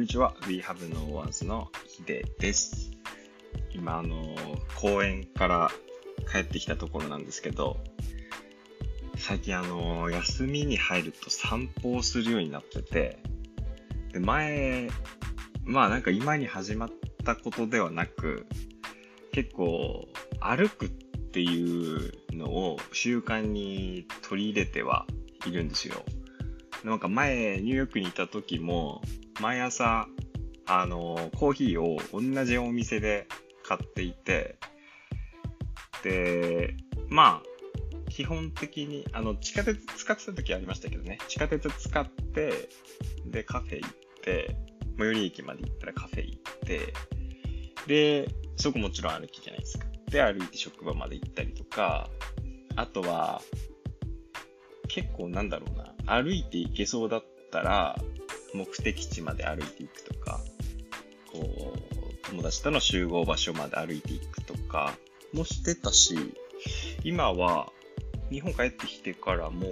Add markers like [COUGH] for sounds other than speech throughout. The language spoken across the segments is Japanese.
んにちは。We Have No Words のヒデです。今、あの、公園から帰ってきたところなんですけど、最近あの、休みに入ると散歩をするようになってて、で、前、まあなんか今に始まったことではなく、結構歩くっていうのを習慣に取り入れてはいるんですよ。なんか前、ニューヨークにいた時も、毎朝、あの、コーヒーを同じお店で買っていて、で、まあ、基本的に、あの、地下鉄使ってた時ありましたけどね、地下鉄使って、で、カフェ行って、最寄り駅まで行ったらカフェ行って、で、そこもちろん歩きじゃないですか。で、歩いて職場まで行ったりとか、あとは、結構なんだろうな、歩いて行けそうだったら、目的地まで歩いていくとか、こう、友達との集合場所まで歩いていくとかもしてたし、今は、日本帰ってきてからも、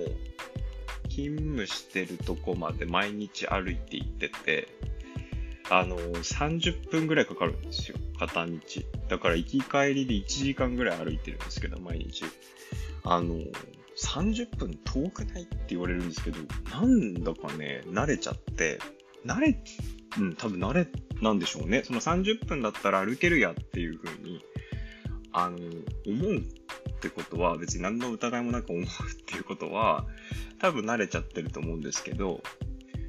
勤務してるとこまで毎日歩いて行ってて、あの、30分ぐらいかかるんですよ、片道。だから行き帰りで1時間ぐらい歩いてるんですけど、毎日。あの、30分遠くないって言われるんですけど、なんだかね、慣れちゃって、慣れ、うん、多分慣れなんでしょうね。その30分だったら歩けるやっていう風に、あの、思うってことは、別に何の疑いもなく思うっていうことは、多分慣れちゃってると思うんですけど、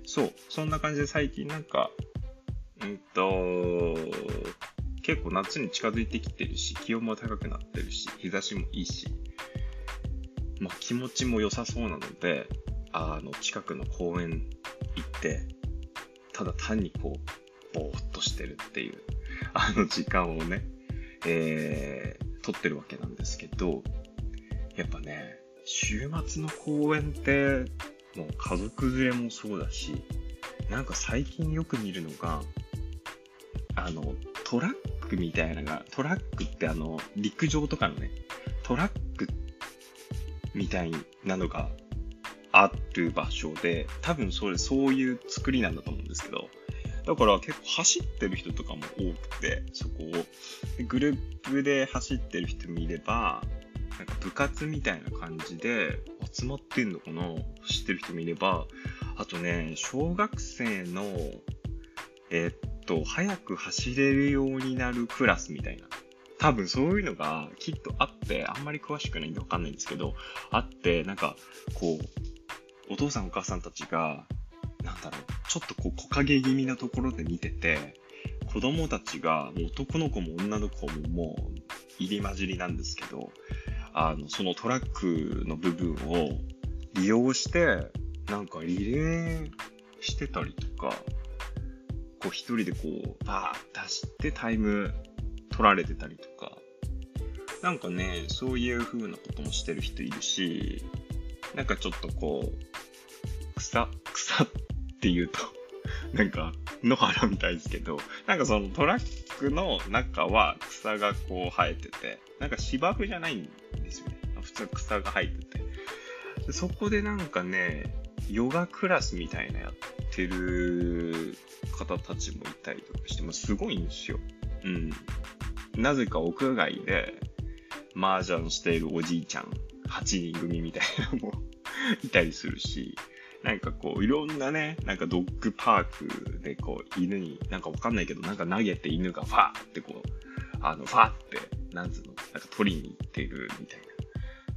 そう、そんな感じで最近なんか、うんと、結構夏に近づいてきてるし、気温も高くなってるし、日差しもいいし、まあ、気持ちも良さそうなので、あの、近くの公園行って、ただ単にこう、ぼーっとしてるっていう、あの時間をね、えー、撮ってるわけなんですけど、やっぱね、週末の公園って、もう家族連れもそうだし、なんか最近よく見るのが、あの、トラックみたいなのが、トラックってあの、陸上とかのね、トラックみたいなのがある場所で、多分それ、そういう作りなんだと思うんですけど、だから結構走ってる人とかも多くて、そこを。グループで走ってる人もいれば、なんか部活みたいな感じで集まってんのかな走ってる人もいれば、あとね、小学生の、えーっと、早く走れるようになるクラスみたいな。多分そういうのがきっとあって、あんまり詳しくないんでわかんないんですけど、あって、なんか、こう、お父さんお母さんたちが、なんだろう、ちょっとこう木陰気味なところで見てて、子供たちが、もう男の子も女の子ももう入り混じりなんですけど、あの、そのトラックの部分を利用して、なんかリレーしてたりとか、こう一人でこう、バーッ出してタイム取られてたりとか、なんかね、そういう風なこともしてる人いるし、なんかちょっとこう、草、草って言うと、[LAUGHS] なんか野原みたいですけど、なんかそのトラックの中は草がこう生えてて、なんか芝生じゃないんですよね。普通草が生えてて。でそこでなんかね、ヨガクラスみたいなやってる方たちもいたりとかして、もすごいんですよ。うん。なぜか屋外で麻雀しているおじいちゃん8人組みたいなのも [LAUGHS] いたりするし、なんかこう、いろんなね、なんかドッグパークでこう、犬に、なんかわかんないけど、なんか投げて犬がファーってこう、あの、ファーって、なんつうの、なんか取りに行ってるみたい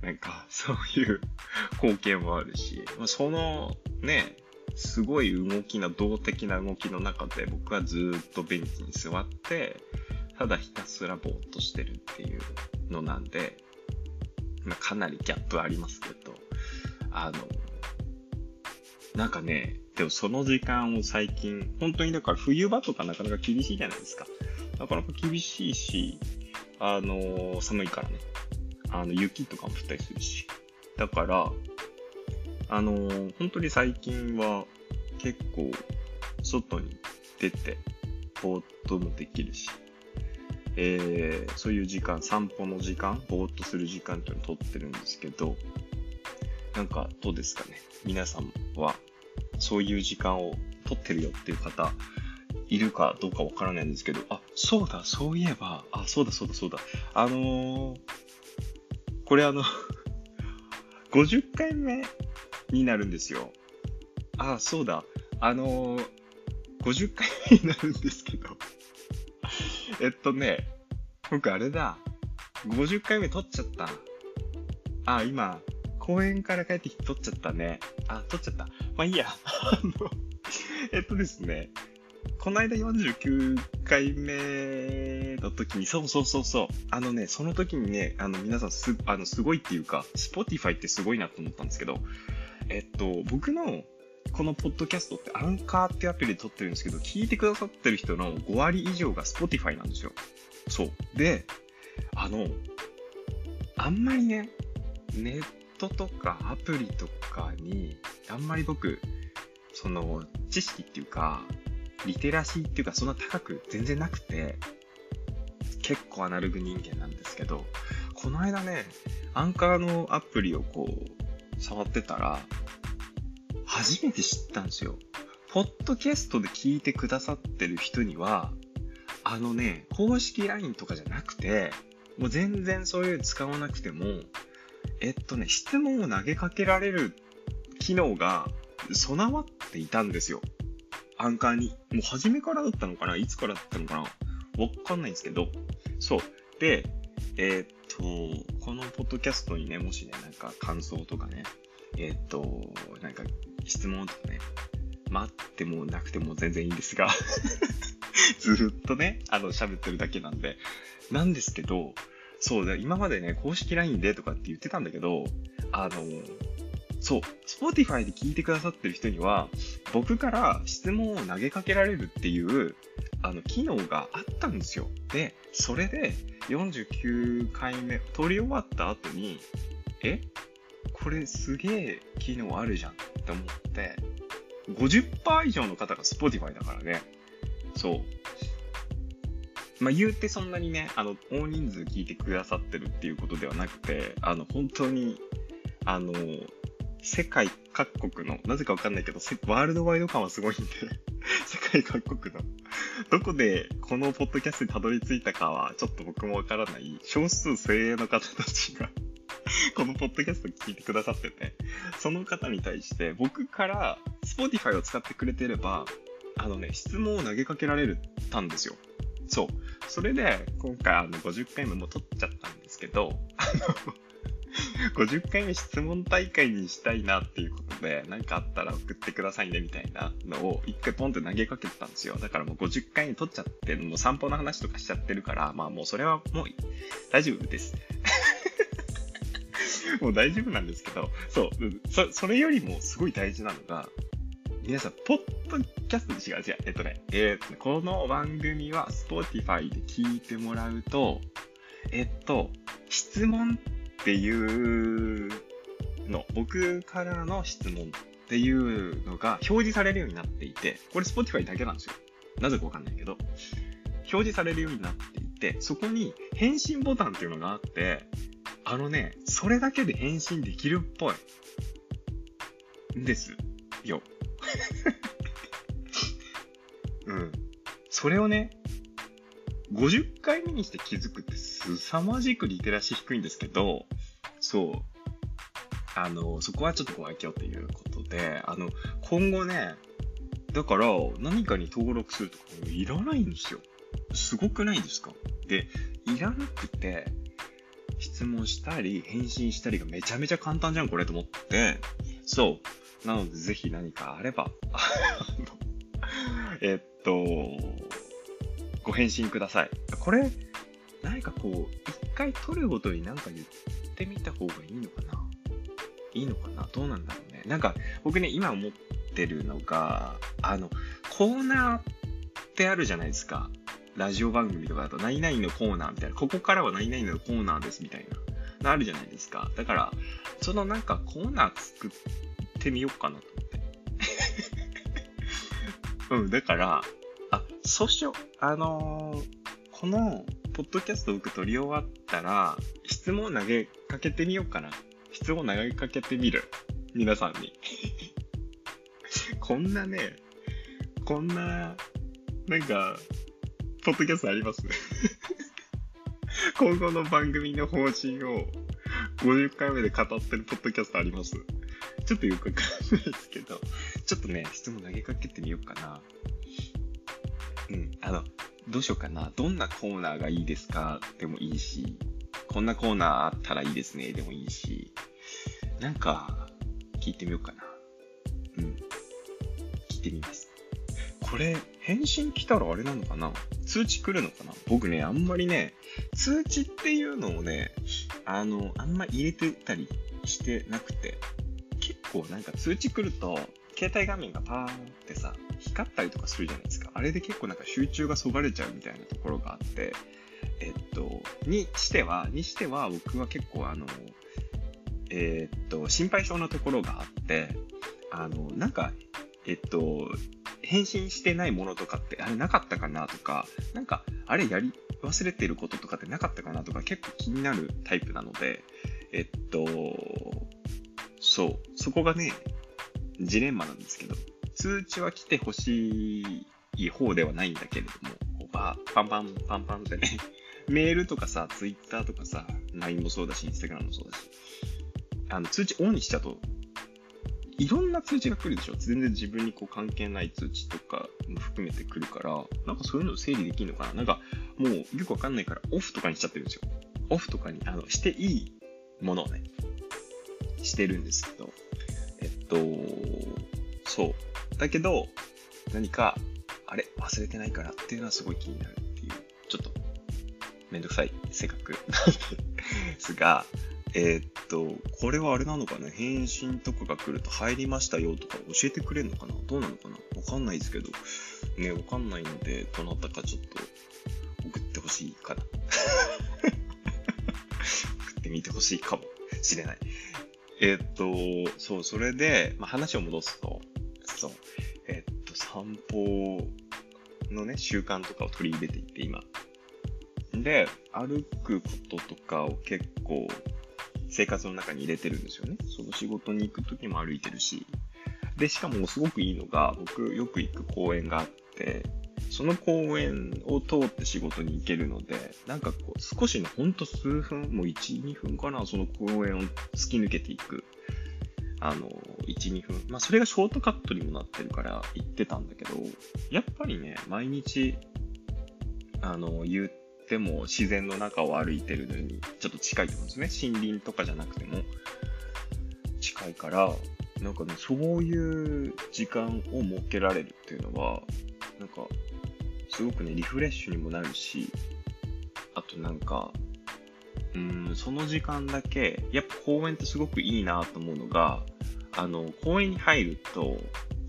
な。なんか、そういう [LAUGHS] 光景もあるし、そのね、すごい動きな、動的な動きの中で僕はずっとベンチに座って、ただひたすらぼーっとしてるっていうのなんで、まあ、かなりギャップありますけど、あの、なんかね、でもその時間を最近、本当にだから冬場とかなかなか厳しいじゃないですか。なかなか厳しいし、あの寒いからね。あの、雪とかも降ったりするし。だから、あの本当に最近は結構外に出て、ぼーっともできるし、えー、そういう時間、散歩の時間、ぼーっとする時間っていうのを取ってるんですけど、なんかどうですかね？皆さんはそういう時間を取ってるよっていう方いるかどうかわからないんですけど、あ、そうだ、そういえば、あ、そうだ、そうだ、そうだ。あのー、これあの50回目になるんですよ。あ、そうだ。あのー、50回目になるんですけどえっとね、僕あれだ。50回目撮っちゃった。あ、今、公園から帰ってきて撮っちゃったね。あ、撮っちゃった。まあいいや。[LAUGHS] あの、えっとですね、この間49回目の時に、そうそうそうそう。あのね、その時にね、あの皆さんす、あの、すごいっていうか、Spotify ってすごいなと思ったんですけど、えっと、僕のこのポッドキャストってアンカーってアプリで撮ってるんですけど、聞いてくださってる人の5割以上が Spotify なんですよ。そう。で、あの、あんまりね、ネットとかアプリとかに、あんまり僕、その、知識っていうか、リテラシーっていうか、そんな高く全然なくて、結構アナログ人間なんですけど、この間ね、アンカーのアプリをこう、触ってたら、初めて知ったんですよ。ポッドキャストで聞いてくださってる人には、あのね、公式 LINE とかじゃなくて、もう全然そういう使わなくても、えっとね、質問を投げかけられる機能が備わっていたんですよ。アンカーに。もう初めからだったのかな？いつからだったのかな？わかんないんですけど。そう。で、えー、っと、このポッドキャストにね、もしね、なんか感想とかね、えー、っと、なんか質問とかね、待ってもなくても全然いいんですが [LAUGHS] ずっとね、あの、喋ってるだけなんで。なんですけど、そうだ、今までね、公式 LINE でとかって言ってたんだけど、あの、そう、Spotify で聞いてくださってる人には、僕から質問を投げかけられるっていう、あの、機能があったんですよ。で、それで49回目、撮り終わった後に、え？これすげえ機能あるじゃんって思って、50%以上の方が Spotify だからね。そう。まあ、言うてそんなにね、あの、大人数聞いてくださってるっていうことではなくて、あの、本当に、あの、世界各国の、なぜかわかんないけど、ワールドワイド感はすごいんで [LAUGHS] 世界各国の、どこでこのポッドキャストにたどり着いたかは、ちょっと僕もわからない、少数精鋭の方たちが [LAUGHS] このポッドキャスト聞いてくださってて、その方に対して僕から Spotify を使ってくれてれば、あのね、質問を投げかけられたんですよ。そう。それで、今回あの50回目も撮っちゃったんですけど、あの、50回目質問大会にしたいなっていうことで、何かあったら送ってくださいねみたいなのを一回ポンって投げかけてたんですよ。だからもう50回に取っちゃって、もう散歩の話とかしちゃってるから、まあもうそれはもう大丈夫です。[LAUGHS] もう大丈夫なんですけど、そう、そそれよりもすごい大事なのが、皆さん、ポッドキャストで違う違う。えっとね、えー、この番組は Spotify で聞いてもらうと、えっと、質問っていうの、僕からの質問っていうのが表示されるようになっていて、これ Spotify だけなんですよ。なぜかわかんないけど、表示されるようになっていて、そこに返信ボタンっていうのがあって、あのね、それだけで返信できるっぽい。んですよ。[LAUGHS] うん。それをね、50回目にして気づくって凄まじくリテラシー低いんですけど、そう。あの、そこはちょっとご愛嬌ということで、あの、今後ね、だから何かに登録するとかいらないんですよ。すごくないですか？で、いらなくて、質問したり、返信したりがめちゃめちゃ簡単じゃん、これと思って。そう。なので、ぜひ何かあれば、[LAUGHS] えっと、ご返信ください。これ、何かこう、一回取るごとに何か言ってみた方がいいのかないいのかな？どうなんだろうね。なんか、僕ね、今思ってるのが、あの、コーナーってあるじゃないですか。ラジオ番組とかだと、何々のコーナーみたいな、ここからは何々のコーナーですみたいな、あるじゃないですか。だから、そのなんかコーナー作ってみようかなと思って。[LAUGHS] うん、だから、あ、そうしよう。あのー、この、ポッドキャスト僕撮り終わったら、質問投げかけてみようかな。質問投げかけてみる。皆さんに。[LAUGHS] こんなね、こんななんか、ポッドキャストあります？[LAUGHS] 今後の番組の方針を50回目で語ってるポッドキャストあります？ちょっとよくわかんないですけど、ちょっとね、質問投げかけてみようかな。うん、あの、どうしようかな。どんなコーナーがいいですか？でもいいし、こんなコーナーあったらいいですねでもいいし、なんか、聞いてみようかな。うん。聞いてみます。これ、返信来たらあれなのかな？通知来るのかな？僕ね、あんまりね、通知っていうのをね、あの、あんま入れてたりしてなくて、結構なんか通知来ると、携帯画面がパーンってさ、光ったりとかするじゃないですか。あれで結構なんか集中がそがれちゃうみたいなところがあって、えっと、にしては、にしては僕は結構あの、え、っと、心配性なところがあって、あの、なんか、えっと、返信してないものとかって、あれなかったかなとか、なんか、あれやり忘れてることとかってなかったかなとか結構気になるタイプなので、えっと、そう、そこがね、ジレンマなんですけど、通知は来てほしい方ではないんだけれども、こうパンパンパンパンってね、[LAUGHS] メールとかさ、ツイッターとかさ、LINE もそうだし、インスタグラムもそうだし、あの、通知オンにしちゃうと、いろんな通知が来るでしょ全然自分にこう関係ない通知とかも含めてくるから、なんかそういうの整理できるのかななんか、もうよくわかんないからオフとかにしちゃってるんですよ。オフとかに、あの、していいものをね、してるんですけど、えっと、そう。だけど、何か、あれ忘れてないからっていうのはすごい気になるっていう、ちょっと、めんどくさい性格なんですが、えー、っと、これはあれなのかな？返信とかが来ると入りましたよとか教えてくれるのかな？どうなのかな？わかんないですけど。ね、わかんないので、どなたかちょっと送ってほしいかな。[LAUGHS] 送ってみてほしいかもしれない。えー、っと、そう、それで、まあ、話を戻すと、そう、えー、っと、散歩のね、習慣とかを取り入れていって、今。で、歩くこととかを結構生活の中に入れてるんですよね。その仕事に行く時も歩いてるし。で、しかもすごくいいのが、僕よく行く公園があって、その公園を通って仕事に行けるので、なんかこう、少しのほんと数分、もう1、2分かな、その公園を突き抜けていく。あの、1、2分。まあ、それがショートカットにもなってるから行ってたんだけど、やっぱりね、毎日、あの、言っても自然の中を歩いてるのにちょっと近いと思うんですね。森林とかじゃなくても近いから、なんかね、そういう時間を設けられるっていうのは、なんか、すごくね、リフレッシュにもなるし、あとなんか、うん、その時間だけ、やっぱ公園ってすごくいいなと思うのが、あの、公園に入ると、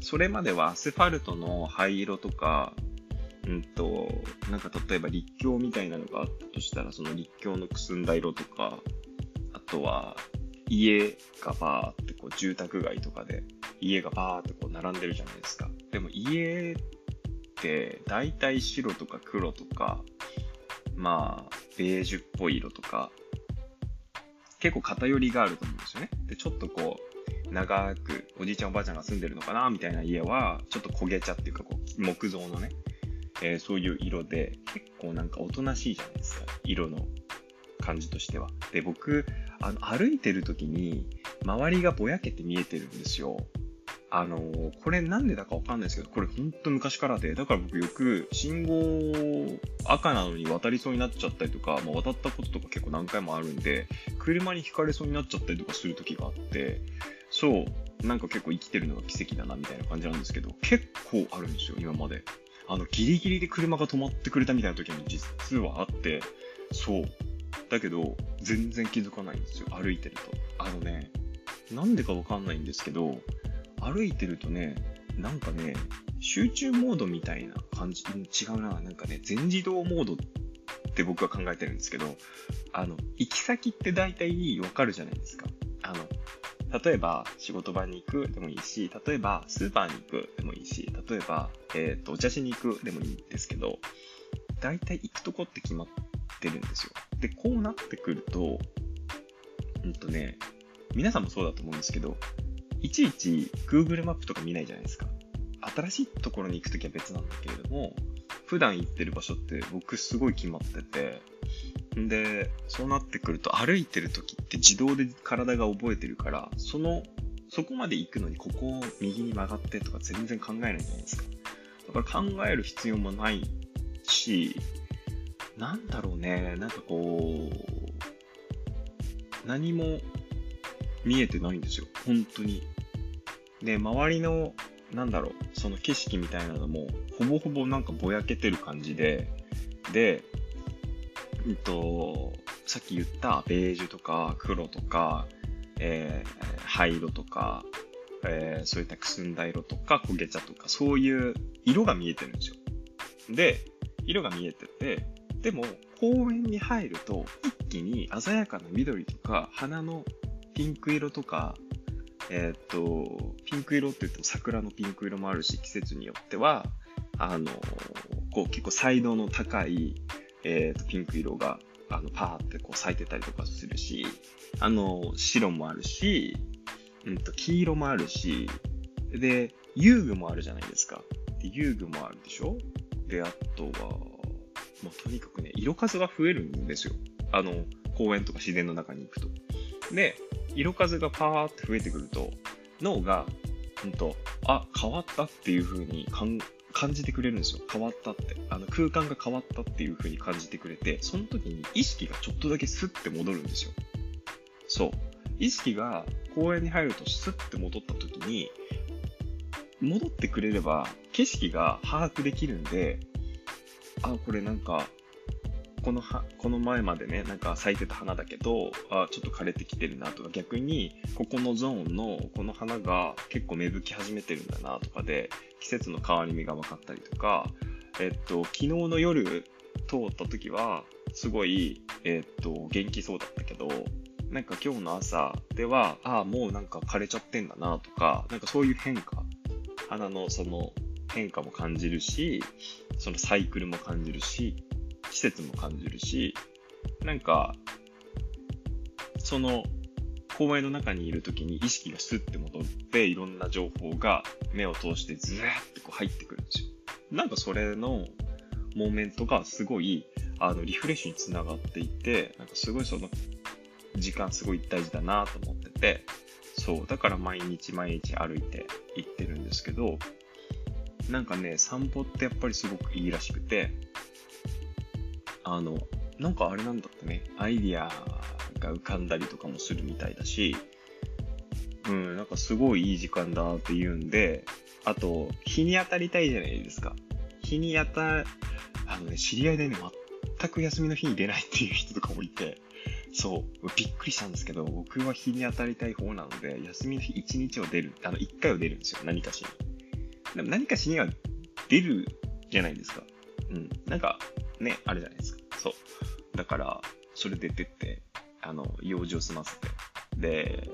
それまではアスファルトの灰色とか、んと、なんか例えば立教みたいなのがあったとしたら、その立教のくすんだ色とか、あとは家がバーってこう住宅街とかで家がバーってこう並んでるじゃないですか。でも家って大体白とか黒とか、まあ、ベージュっぽい色とか、結構偏りがあると思うんですよね。で、ちょっとこう、長くおじいちゃんおばあちゃんが住んでるのかなみたいな家は、ちょっと焦げ茶っていうかこう、木造のね、えー、そういう色で、結構なんかおとなしいじゃないですか。色の感じとしては。で、僕、あの、歩いてる時に、周りがぼやけて見えてるんですよ。あのー、これなんでだかわかんないですけど、これほんと昔からで、だから僕よく信号赤なのに渡りそうになっちゃったりとか、まあ、渡ったこととか結構何回もあるんで、車にひかれそうになっちゃったりとかする時があって、そう、なんか結構生きてるのが奇跡だなみたいな感じなんですけど、結構あるんですよ、今まで。あの、ギリギリで車が止まってくれたみたいな時に実はあって、そう。だけど、全然気づかないんですよ、歩いてると。あのね、なんでかわかんないんですけど、歩いてるとね、なんかね、集中モードみたいな感じ、違うな、なんかね、全自動モードって僕は考えてるんですけど、あの、行き先って大体わかるじゃないですか。あの、例えば仕事場に行くでもいいし、例えばスーパーに行くでもいいし、例えば、えっ、ー、と、お茶しに行くでもいいんですけど、大体行くとこって決まってるんですよ。で、こうなってくると、うんとね、皆さんもそうだと思うんですけど、いちいち Google マップとか見ないじゃないですか。新しいところに行くときは別なんだけれども、普段行ってる場所って僕すごい決まってて、んで、そうなってくると歩いてる時って自動で体が覚えてるから、その、そこまで行くのにここを右に曲がってとか全然考えないじゃないですか。だから考える必要もないし、なんだろうね、なんかこう、何も見えてないんですよ。本当に。で、周りの、なんだろう、その景色みたいなのも、ほぼほぼなんかぼやけてる感じで、で、うんと、さっき言ったベージュとか黒とか、えー、灰色とか、えー、そういったくすんだ色とか焦げ茶とか、そういう色が見えてるんですよ。で、色が見えてて、でも公園に入ると一気に鮮やかな緑とか花のピンク色とか、えー、っと、ピンク色って言うと桜のピンク色もあるし、季節によっては、あの、こう結構彩度の高い、えー、っとピンク色があのパーってこう咲いてたりとかするし、あの、白もあるし、うんと、黄色もあるし、で、遊具もあるじゃないですか。で遊具もあるでしょ？で、あとは、まあ、とにかくね、色数が増えるんですよ。あの、公園とか自然の中に行くと。で、色数がパーって増えてくると、脳が、うんと、あ、変わったっていう風に感じてくれるんですよ。変わったって。あの、空間が変わったっていう風に感じてくれて、その時に意識がちょっとだけスッて戻るんですよ。そう。意識が公園に入るとスッて戻った時に、戻ってくれれば景色が把握できるんで、あ、これなんか、このは、この前までね、なんか咲いてた花だけど、あ、ちょっと枯れてきてるなとか、逆に、ここのゾーンのこの花が結構芽吹き始めてるんだなとかで、季節の変わり目が分かったりとか、えっと、昨日の夜通った時は、すごい、えっと、元気そうだったけど、なんか今日の朝では、ああ、もうなんか枯れちゃってんだなとか、なんかそういう変化、花のその変化も感じるし、そのサイクルも感じるし、季節も感じるし、なんか、その公園の中にいる時に意識がスッて戻って、いろんな情報が目を通してずーってこう入ってくるんですよ。なんかそれのモーメントがすごい、あの、リフレッシュにつながっていて、なんかすごいその、時間すごい大事だなと思ってて、そう、だから毎日毎日歩いて行ってるんですけど、なんかね、散歩ってやっぱりすごくいいらしくて、あの、なんかあれなんだってね、アイディアが浮かんだりとかもするみたいだし、うん、なんかすごいいい時間だって言うんで、あと、日に当たりたいじゃないですか。日に当た、あのね、知り合いでね、全く休みの日に出ないっていう人とかもいて、そう、びっくりしたんですけど、僕は日に当たりたい方なので、休みの日1日を出る、あの、1回を出るんですよ、何かしに。でも何かしには出るじゃないですか。うん。なんか、ね、あるじゃないですか。そう。だから、それ出て、あの、用事を済ませて。で、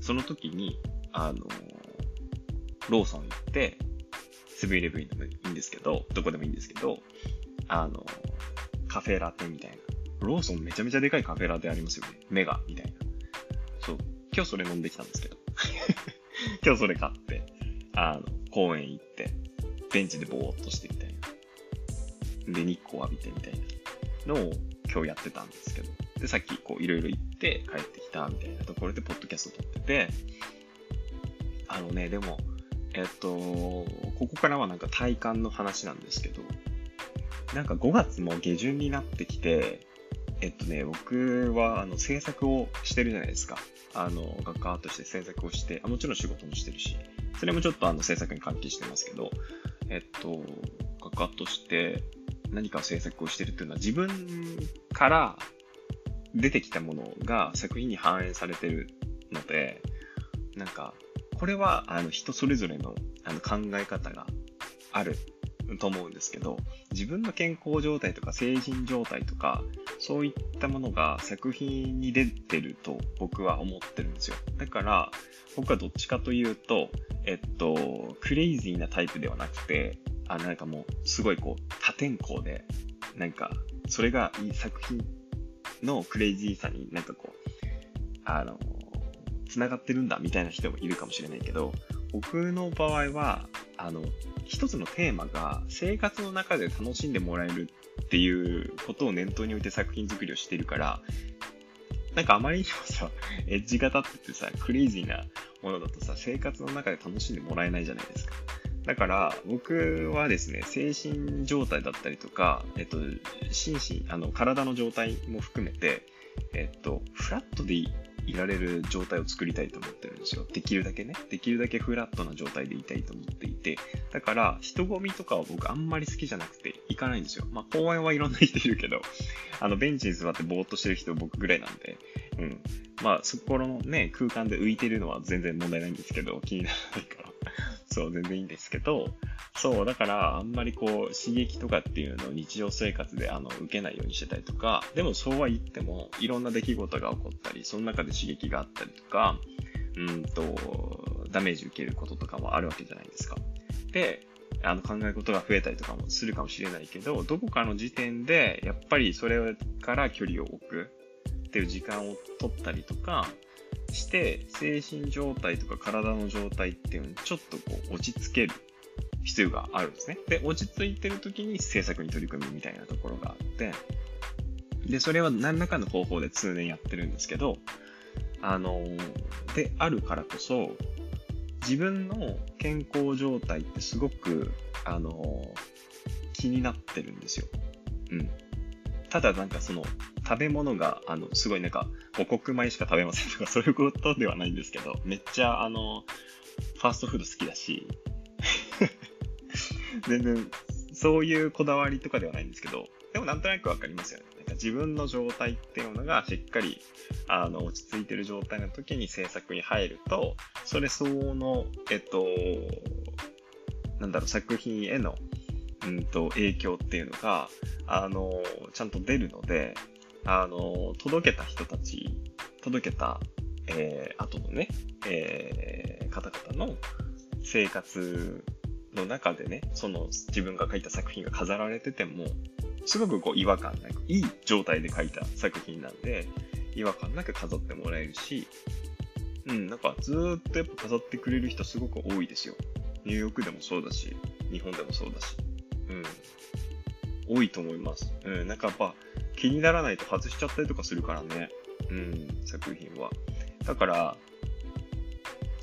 その時に、あの、ローソン行って、セブンイレブンでもいいんですけど、どこでもいいんですけど、あの、カフェラテみたいな。ローソンめちゃめちゃでかいカフェラテありますよね。メガみたいな。そう。今日それ飲んできたんですけど。[LAUGHS] 今日それ買って、あの、公園行って、ベンチでぼーっとしてみたいな。で、日光浴びてみたいなのを今日やってたんですけど。で、さっきこういろいろ行って帰ってきたみたいなところでポッドキャスト撮ってて、あのね、でも、えっと、ここからはなんか体感の話なんですけど、なんか5月も下旬になってきて、えっとね、僕はあの制作をしてるじゃないですか。あの、学科として制作をして、あもちろん仕事もしてるし、それもちょっとあの制作に関係してますけど、えっと、学科として何か制作をしてるっていうのは自分から出てきたものが作品に反映されてるので、なんか、これはあの人それぞれのあの考え方があると思うんですけど、自分の健康状態とか精神状態とか、そういったものが作品に出てると僕は思ってるんですよ。だから、僕はどっちかというと、えっと、クレイジーなタイプではなくて、あ、なんかもう、すごいこう、多天候で、なんか、それがいい作品のクレイジーさになんかこう、あの、繋がってるんだみたいな人もいるかもしれないけど、僕の場合は、あの、一つのテーマが生活の中で楽しんでもらえるっていうことを念頭に置いて作品作りをしてるから、なんかあまりにもさ、エッジが立っててさ、クレイジーなものだとさ、生活の中で楽しんでもらえないじゃないですか。だから、僕はですね、精神状態だったりとか、えっと、心身、あの、体の状態も含めて、えっと、フラットでいられる状態を作りたいと思ってるんですよ。できるだけね。できるだけフラットな状態でいたいと思っていて。だから、人混みとかは僕あんまり好きじゃなくて行かないんですよ。まあ、公園はいろんな人いるけど、あの、ベンチに座ってぼーっとしてる人僕ぐらいなんで、うん。まあ、そこのね、空間で浮いてるのは全然問題ないんですけど、気にならないから。そう、全然いいんですけど、そう、だから、あんまりこう、刺激とかっていうのを日常生活であの受けないようにしてたりとか、でもそうは言っても、いろんな出来事が起こったり、その中で刺激があったりとか、うんと、ダメージ受けることとかもあるわけじゃないですか。で、あの考え事が増えたりとかもするかもしれないけど、どこかの時点で、やっぱりそれから距離を置くっていう時間を取ったりとか、して、精神状態とか体の状態っていうのをちょっとこう落ち着ける必要があるんですね。で、落ち着いてる時に制作に取り組むみたいなところがあって、で、それは何らかの方法で通年やってるんですけど、あの、であるからこそ、自分の健康状態ってすごく、あの、気になってるんですよ。うん。ただなんかその、食べ物が、あの、すごいなんか、母国米しか食べませんとか、[LAUGHS] そういうことではないんですけど、めっちゃ、あの、ファーストフード好きだし、[LAUGHS] 全然、そういうこだわりとかではないんですけど、でもなんとなくわかりますよね。なんか自分の状態っていうのがしっかり、あの、落ち着いてる状態の時に制作に入ると、それ相応の、えっと、なんだろう、作品への、うんと、影響っていうのが、あの、ちゃんと出るので、あの、届けた人たち、届けた、えー、後のね、えー、方々の生活の中でね、その自分が書いた作品が飾られてても、すごくこう違和感なく、いい状態で書いた作品なんで、違和感なく飾ってもらえるし、うん、なんかずっとやっぱ飾ってくれる人すごく多いですよ。ニューヨークでもそうだし、日本でもそうだし。うん。多いと思います。うん、なんかやっぱ、気にならないと外しちゃったりとかするからね。うん、作品は。だから、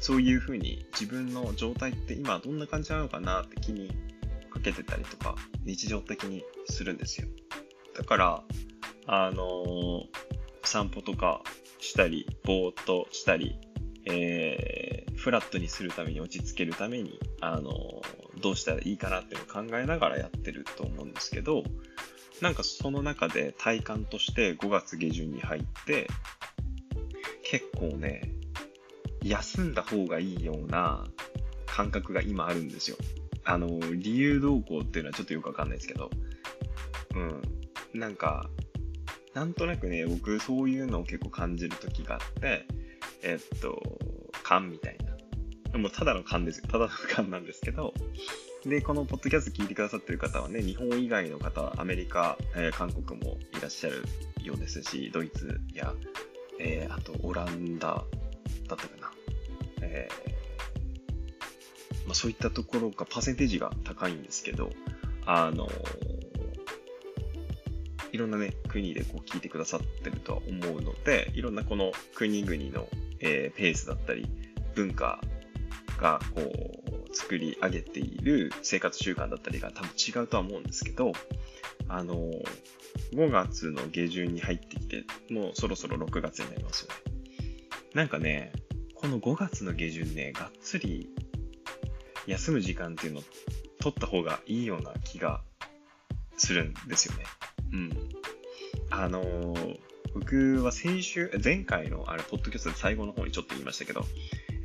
そういう風に自分の状態って今どんな感じなのかなって気にかけてたりとか、日常的にするんですよ。だから、あのー、散歩とかしたり、ぼーっとしたり、えー、フラットにするために落ち着けるために、あのー、どうしたらいいかなっていうのを考えながらやってると思うんですけど、なんかその中で体感として5月下旬に入って、結構ね、休んだ方がいいような感覚が今あるんですよ。あの、理由動向っていうのはちょっとよくわかんないですけど、うん。なんか、なんとなくね、僕そういうのを結構感じる時があって、えっと、勘みたいな。もうただの勘ですよ。ただの勘なんですけど、で、このポッドキャスト聞いてくださってる方はね、日本以外の方、アメリカ、えー、韓国もいらっしゃるようですし、ドイツや、えー、あとオランダだったかな。えー、まあ、そういったところがパーセンテージが高いんですけど、あのいろんなね、国でこう聞いてくださってるとは思うので、いろんなこの国々の、えー、ペースだったり、文化がこう作り上げている生活習慣だったりが多分違うとは思うんですけど、あの、5月の下旬に入ってきて、もうそろそろ6月になりますよね。なんかね、この5月の下旬ね、がっつり休む時間っていうのを取った方がいいような気がするんですよね。うん。あの、僕は先週、前回のあれ、ポッドキャストで最後の方にちょっと言いましたけど、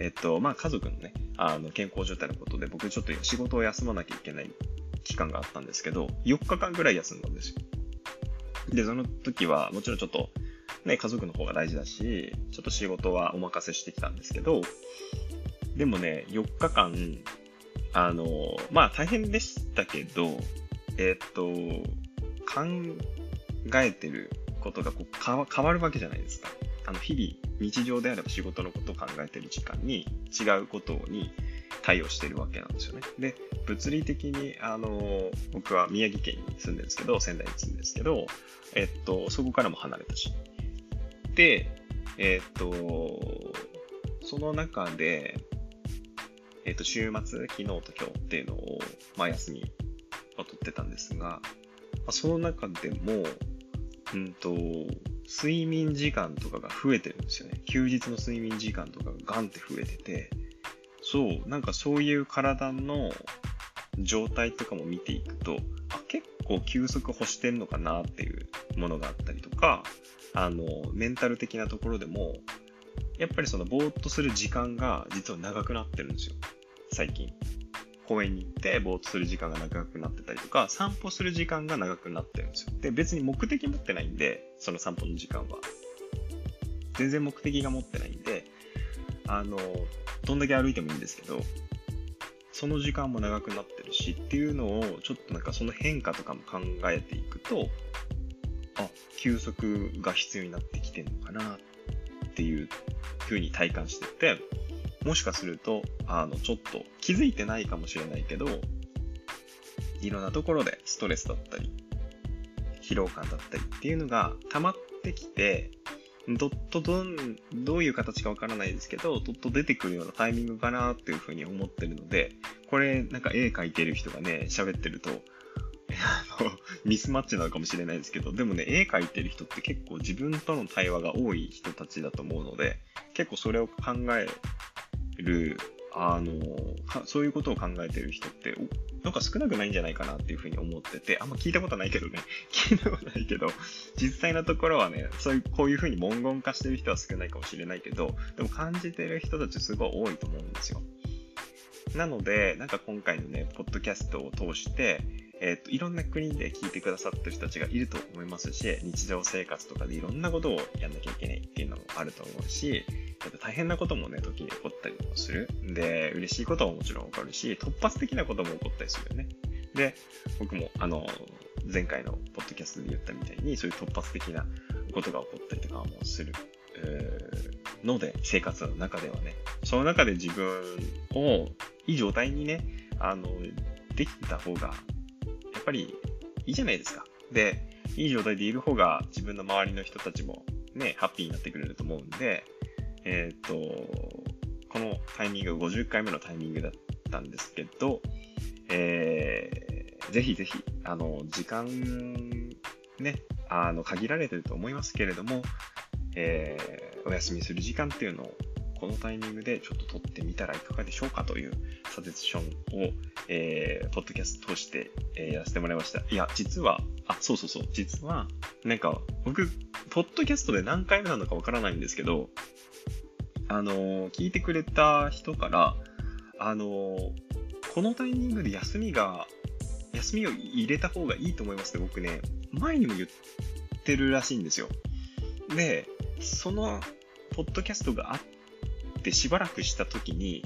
えっと、まあ、家族のね、あの、健康状態のことで僕ちょっと仕事を休まなきゃいけない期間があったんですけど、4日間ぐらい休んだんですよ。で、その時は、もちろんちょっと、ね、家族の方が大事だし、ちょっと仕事はお任せしてきたんですけど、でもね、4日間、あの、まあ大変でしたけど、えっと、考えてることがこう変わるわけじゃないですか。あの、日々、日常であれば仕事のことを考えてる時間に違うことに対応してるわけなんですよね。で、物理的に、あの、僕は宮城県に住んでるんですけど、仙台に住んでるんですけど、えっと、そこからも離れたし。で、えっと、その中で、えっと、週末、昨日と今日っていうのを、まあ、休みを取ってたんですが、その中でも、うんと、睡眠時間とかが増えてるんですよね。休日の睡眠時間とかがガンって増えてて、そう、なんかそういう体の状態とかも見ていくと、あ、結構休息欲してんのかなっていうものがあったりとか、あの、メンタル的なところでも、やっぱりそのぼーっとする時間が実は長くなってるんですよ。最近。公園に行ってぼーっとする時間が長くなってたりとか、散歩する時間が長くなってるんですよ。で、別に目的持ってないんで、その散歩の時間は。全然目的が持ってないんで、あの、どんだけ歩いてもいいんですけど、その時間も長くなってるしっていうのを、ちょっとなんかその変化とかも考えていくと、あ、休息が必要になってきてんのかなっていう風に体感してて、もしかすると、あの、ちょっと気づいてないかもしれないけど、いろんなところでストレスだったり、疲労感だったりっていうのが溜まってきて、どっとどん、どういう形かわからないですけど、どっと出てくるようなタイミングかなっていうふうに思ってるので、これなんか絵描いてる人がね、喋ってると、あの、[LAUGHS] ミスマッチなのかもしれないですけど、でもね、絵描いてる人って結構自分との対話が多い人たちだと思うので、結構それを考える、あの、そういうことを考えてる人って、なんか少なくないんじゃないかなっていうふうに思ってて、あんま聞いたことないけどね、[LAUGHS] 聞いたことないけど、実際のところはね、そういう、こういうふうに文言化してる人は少ないかもしれないけど、でも感じてる人たちすごい多いと思うんですよ。なので、なんか今回のね、ポッドキャストを通して、えっ、ー、と、いろんな国で聞いてくださってる人たちがいると思いますし、日常生活とかでいろんなことをやんなきゃいけないっていうのもあると思うしっ、大変なこともね、時に起こったりもする。で、嬉しいことももちろん起こるし、突発的なことも起こったりするよね。で、僕も、あの、前回のポッドキャストで言ったみたいに、そういう突発的なことが起こったりとかもする。ので、生活の中ではね、その中で自分をいい状態にね、あの、できた方が、ぱりいいじゃないですか。で、いい状態でいる方が自分の周りの人たちもね、ハッピーになってくれると思うんで、えっ、と、このタイミング、50回目のタイミングだったんですけど、えー、ぜひぜひ、あの、時間、ね、あの、限られてると思いますけれども、えー、お休みする時間っていうのを、このタイミングでちょっと撮ってみたらいかがでしょうかというサジェスションを、えー、ポッドキャスト通して、えー、やらせてもらいました。いや、実は、あ、そうそうそう、実は、なんか、僕、ポッドキャストで何回目なのかわからないんですけど、あの、聞いてくれた人から、あの、このタイミングで休みが、休みを入れた方がいいと思いますって僕ね、前にも言ってるらしいんですよ。で、その、ポッドキャストがあっってしばらくした時に、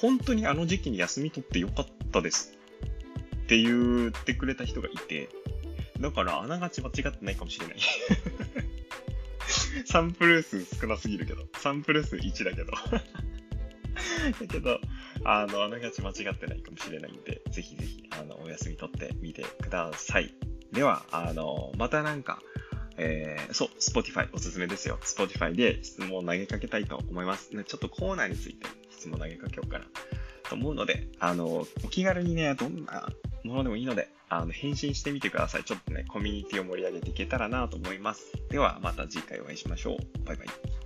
本当にあの時期に休み取ってよかったですって言ってくれた人がいて、だからあながち間違ってないかもしれない [LAUGHS] サンプル数少なすぎるけど。サンプル数1だけど。[LAUGHS] だけど、あの、あながち間違ってないかもしれないんで、ぜひぜひ、あの、お休み取ってみてください。では、あの、またなんか、えー、そう、Spotify おすすめですよ。Spotify で質問を投げかけたいと思います。ちょっとコーナーについて質問投げかけようかなと思うので、あの、お気軽にね、どんなものでもいいので、あの、返信してみてください。ちょっとね、コミュニティを盛り上げていけたらなと思います。では、また次回お会いしましょう。バイバイ。